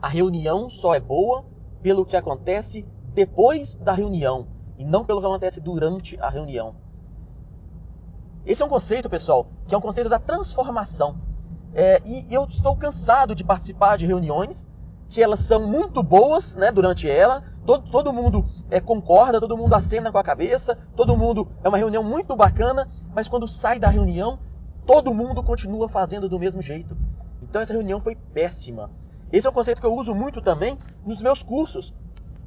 a reunião só é boa pelo que acontece depois da reunião e não pelo que acontece durante a reunião. Esse é um conceito, pessoal, que é um conceito da transformação. É, e eu estou cansado de participar de reuniões que elas são muito boas né, durante ela, todo, todo mundo é, concorda, todo mundo acena com a cabeça, todo mundo é uma reunião muito bacana, mas quando sai da reunião, todo mundo continua fazendo do mesmo jeito. Então essa reunião foi péssima. Esse é um conceito que eu uso muito também nos meus cursos.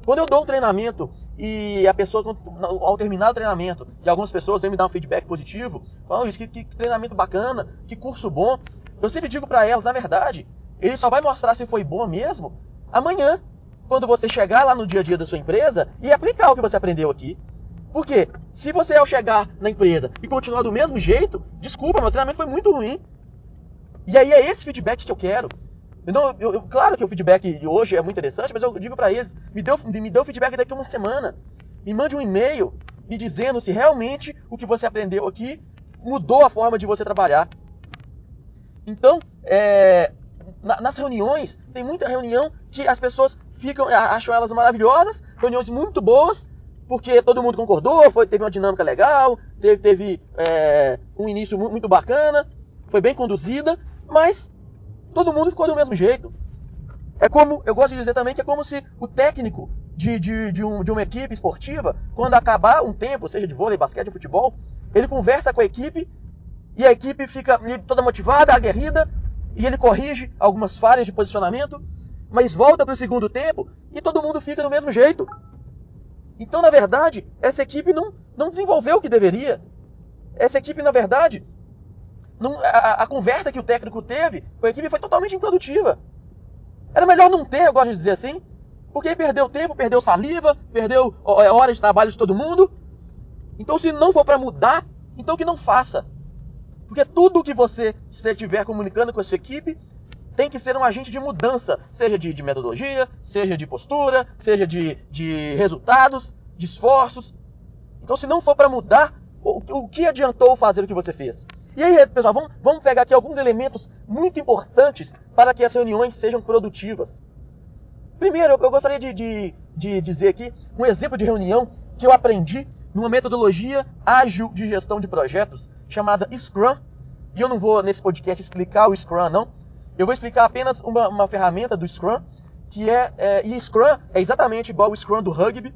Quando eu dou um treinamento e a pessoa, ao terminar o treinamento, e algumas pessoas vêm me dar um feedback positivo, falam, isso, que, que treinamento bacana, que curso bom. Eu sempre digo para elas, na verdade, ele só vai mostrar se foi bom mesmo amanhã, quando você chegar lá no dia a dia da sua empresa e aplicar o que você aprendeu aqui. Porque se você ao chegar na empresa e continuar do mesmo jeito, desculpa, meu treinamento foi muito ruim. E aí é esse feedback que eu quero. Então, eu, eu, claro que o feedback de hoje é muito interessante, mas eu digo para eles, me dê, me dê o feedback daqui a uma semana. Me mande um e-mail me dizendo se realmente o que você aprendeu aqui mudou a forma de você trabalhar. Então, é, na, nas reuniões, tem muita reunião que as pessoas ficam, acham elas maravilhosas, reuniões muito boas, porque todo mundo concordou, foi, teve uma dinâmica legal, teve, teve é, um início muito bacana, foi bem conduzida, mas todo mundo ficou do mesmo jeito. É como, eu gosto de dizer também que é como se o técnico de, de, de, um, de uma equipe esportiva, quando acabar um tempo, seja de vôlei, basquete, futebol, ele conversa com a equipe e a equipe fica toda motivada, aguerrida, e ele corrige algumas falhas de posicionamento, mas volta para o segundo tempo e todo mundo fica do mesmo jeito. Então, na verdade, essa equipe não, não desenvolveu o que deveria. Essa equipe, na verdade, não, a, a, conversa que o técnico teve com a equipe foi totalmente improdutiva. Era melhor não ter, eu gosto de dizer assim, porque perdeu tempo, perdeu saliva, perdeu é, horas de trabalho de todo mundo. Então, se não for para mudar, então que não faça. Porque tudo que você estiver comunicando com a sua equipe tem que ser um agente de mudança, seja de, de metodologia, seja de postura, seja de, de resultados, de esforços. Então, se não for para mudar, o, o que adiantou fazer o que você fez? E aí, pessoal, vamos, vamos pegar aqui alguns elementos muito importantes para que as reuniões sejam produtivas. Primeiro, eu gostaria de, de, de dizer aqui um exemplo de reunião que eu aprendi numa metodologia ágil de gestão de projetos chamada Scrum. E eu não vou nesse podcast explicar o Scrum, não. Eu vou explicar apenas uma, uma ferramenta do Scrum, que é, é, e Scrum é exatamente igual o Scrum do rugby.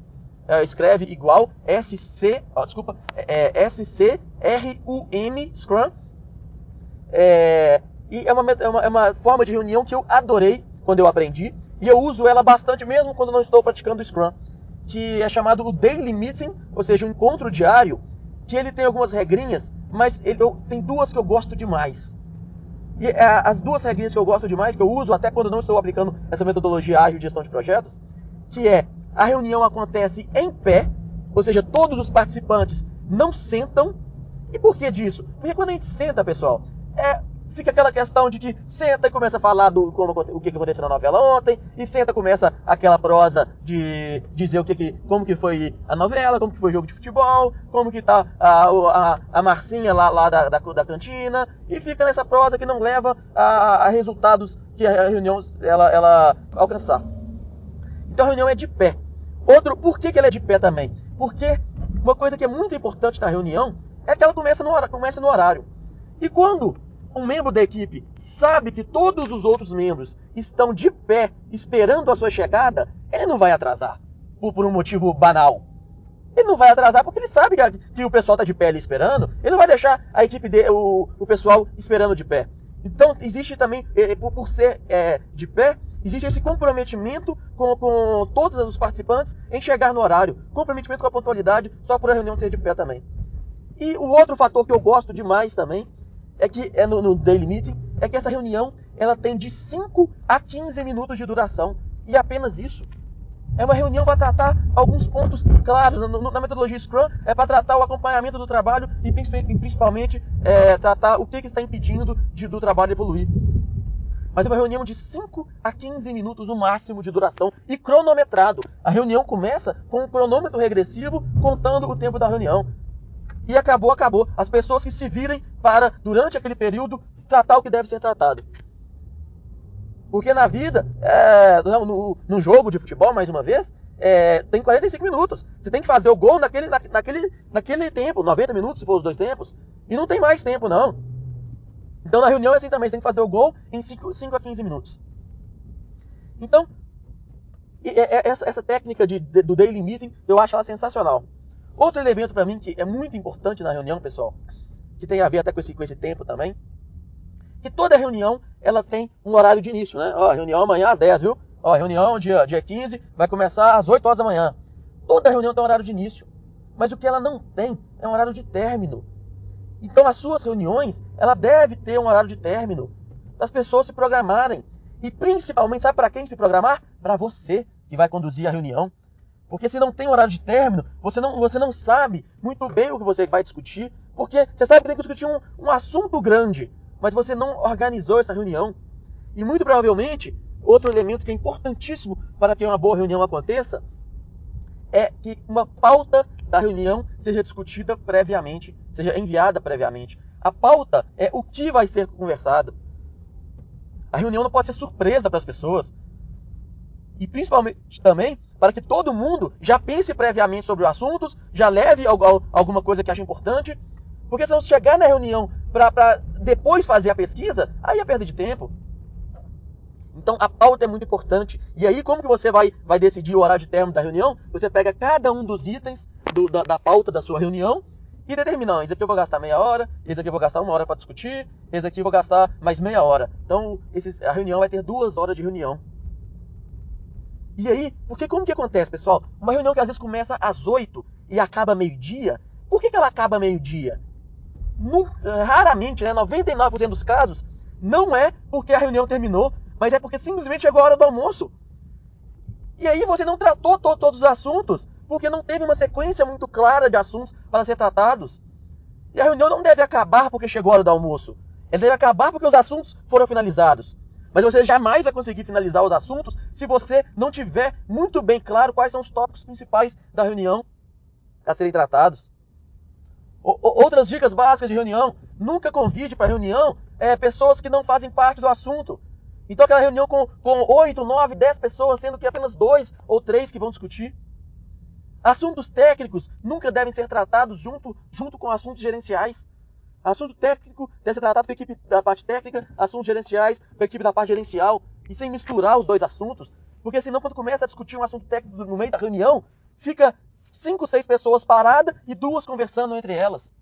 É, escreve igual SC, ó, desculpa, é, é S-C-R-U-M, Scrum. É, e é uma, é, uma, é uma forma de reunião que eu adorei quando eu aprendi. E eu uso ela bastante mesmo quando não estou praticando Scrum. Que é chamado o Daily Meeting, ou seja, um encontro diário. Que ele tem algumas regrinhas mas ele, eu, tem duas que eu gosto demais. E é, as duas regrinhas que eu gosto demais, que eu uso até quando não estou aplicando essa metodologia ágil de gestão de projetos, que é a reunião acontece em pé, ou seja, todos os participantes não sentam. E por que disso? Porque quando a gente senta, pessoal, é, fica aquela questão de que senta e começa a falar do como, o que aconteceu na novela ontem, e senta começa aquela prosa de dizer o que como que foi a novela, como que foi o jogo de futebol, como que tá a, a, a Marcinha lá, lá da, da, da, cantina, e fica nessa prosa que não leva a, a resultados que a reunião ela, ela alcançar. Então a reunião é de pé. Outro, por que, que ela é de pé também? Porque uma coisa que é muito importante na reunião é que ela começa no, começa no horário. E quando um membro da equipe sabe que todos os outros membros estão de pé esperando a sua chegada, ele não vai atrasar por, por um motivo banal. Ele não vai atrasar porque ele sabe que, que o pessoal está de pé ali esperando. Ele não vai deixar a equipe de, o, o pessoal esperando de pé. Então existe também, é, por, por, ser é, de pé, existe esse comprometimento com, com todos os participantes em chegar no horário. Comprometimento com a pontualidade, só por a reunião ser de pé também. E o outro fator que eu gosto demais também é que é no, no Daily Meeting, é que essa reunião ela tem de 5 a 15 minutos de duração. E apenas isso. É uma reunião para tratar alguns pontos claros. Na metodologia Scrum, é para tratar o acompanhamento do trabalho e principalmente é, tratar o que, que está impedindo de, do trabalho evoluir. Mas é uma reunião de 5 a 15 minutos no máximo de duração e cronometrado. A reunião começa com um cronômetro regressivo contando o tempo da reunião e acabou, acabou. As pessoas que se virem para, durante aquele período, tratar o que deve ser tratado. Porque na vida, é, no, no, jogo de futebol, mais uma vez, é, tem 45 minutos. Você tem que fazer o gol naquele, na, naquele, naquele tempo, 90 minutos, se for os dois tempos. E não tem mais tempo, não. Então na reunião é assim também, você tem que fazer o gol em 5, 5 a 15 minutos. Então, essa, essa técnica de, de, do daily meeting, eu acho ela sensacional. Outro elemento para mim que é muito importante na reunião, pessoal, que tem a ver até com esse, com esse tempo também, que toda reunião ela tem um horário de início, né? Ó, reunião amanhã às 10, viu? Ó, reunião dia, dia 15 vai começar às 8 horas da manhã. Toda reunião tem um horário de início. Mas o que ela não tem é um horário de término. Então as suas reuniões, ela deve ter um horário de término. As pessoas se programarem. E principalmente, sabe para quem se programar? Para você que vai conduzir a reunião. Porque se não tem horário de término, você não, você não sabe muito bem o que você vai discutir. Porque você sabe que tem que discutir um, um assunto grande mas você não organizou essa reunião. E muito provavelmente, outro elemento que é importantíssimo para que uma boa reunião aconteça é que uma pauta da reunião seja discutida previamente, seja enviada previamente. A pauta é o que vai ser conversado. A reunião não pode ser surpresa para as pessoas. E principalmente também para que todo mundo já pense previamente sobre os assuntos, já leve alguma coisa que ache importante. Porque se não chegar na reunião para depois fazer a pesquisa, aí é perda de tempo. Então a pauta é muito importante. E aí, como que você vai, vai decidir o horário de término da reunião? Você pega cada um dos itens do, da, da, pauta da sua reunião e determina, esse aqui eu vou gastar meia hora, esse aqui eu vou gastar uma hora para discutir, esse aqui eu vou gastar mais meia hora. Então, esses, a reunião vai ter duas horas de reunião. E aí, porque como que acontece, pessoal? Uma reunião que às vezes começa às 8 e acaba meio-dia, por que, que ela acaba meio-dia? raramente, né, 99% dos casos, não é porque a reunião terminou, mas é porque simplesmente chegou a hora do almoço. E aí você não tratou to todos os assuntos, porque não teve uma sequência muito clara de assuntos para ser tratados. E a reunião não deve acabar porque chegou a hora do almoço. Ela deve acabar porque os assuntos foram finalizados. Mas você jamais vai conseguir finalizar os assuntos se você não tiver muito bem claro quais são os tópicos principais da reunião a serem tratados. Outras dicas básicas de reunião: nunca convide para reunião é, pessoas que não fazem parte do assunto. Então, aquela reunião com, com 8, 9, 10 pessoas, sendo que apenas dois ou três que vão discutir. Assuntos técnicos nunca devem ser tratados junto, junto com assuntos gerenciais. Assunto técnico deve ser tratado com a equipe da parte técnica, assuntos gerenciais com a equipe da parte gerencial, e sem misturar os dois assuntos. Porque senão, quando começa a discutir um assunto técnico no meio da reunião, fica cinco, seis pessoas paradas e duas conversando entre elas.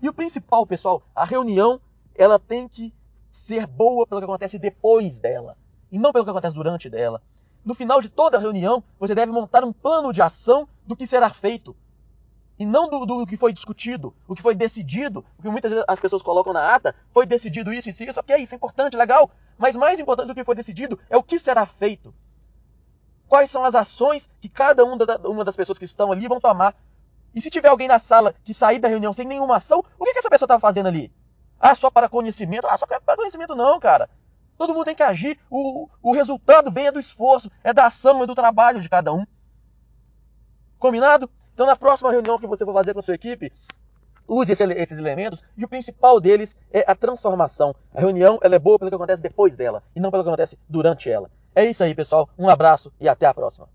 E o principal, pessoal, a reunião, ela tem que ser boa pelo que acontece depois dela, e não pelo que acontece durante dela. No final de toda reunião, você deve montar um plano de ação do que será feito. E não do, do, que foi discutido, o que foi decidido, o que muitas vezes as pessoas colocam na ata, foi decidido isso, isso, isso, ok, isso é importante, legal. Mas mais importante do que foi decidido é o que será feito quais são as ações que cada uma das pessoas que estão ali vão tomar. E se tiver alguém na sala que sair da reunião sem nenhuma ação, o que, que essa pessoa está fazendo ali? Ah, só para conhecimento? Ah, só para conhecimento não, cara. Todo mundo tem que agir. O, o resultado vem é do esforço, é da ação, é do trabalho de cada um. Combinado? Então, na próxima reunião que você for fazer com a sua equipe, use esse, esses elementos e o principal deles é a transformação. A reunião ela é boa pelo que acontece depois dela e não pelo que acontece durante ela. É isso aí, pessoal. Um abraço e até a próxima.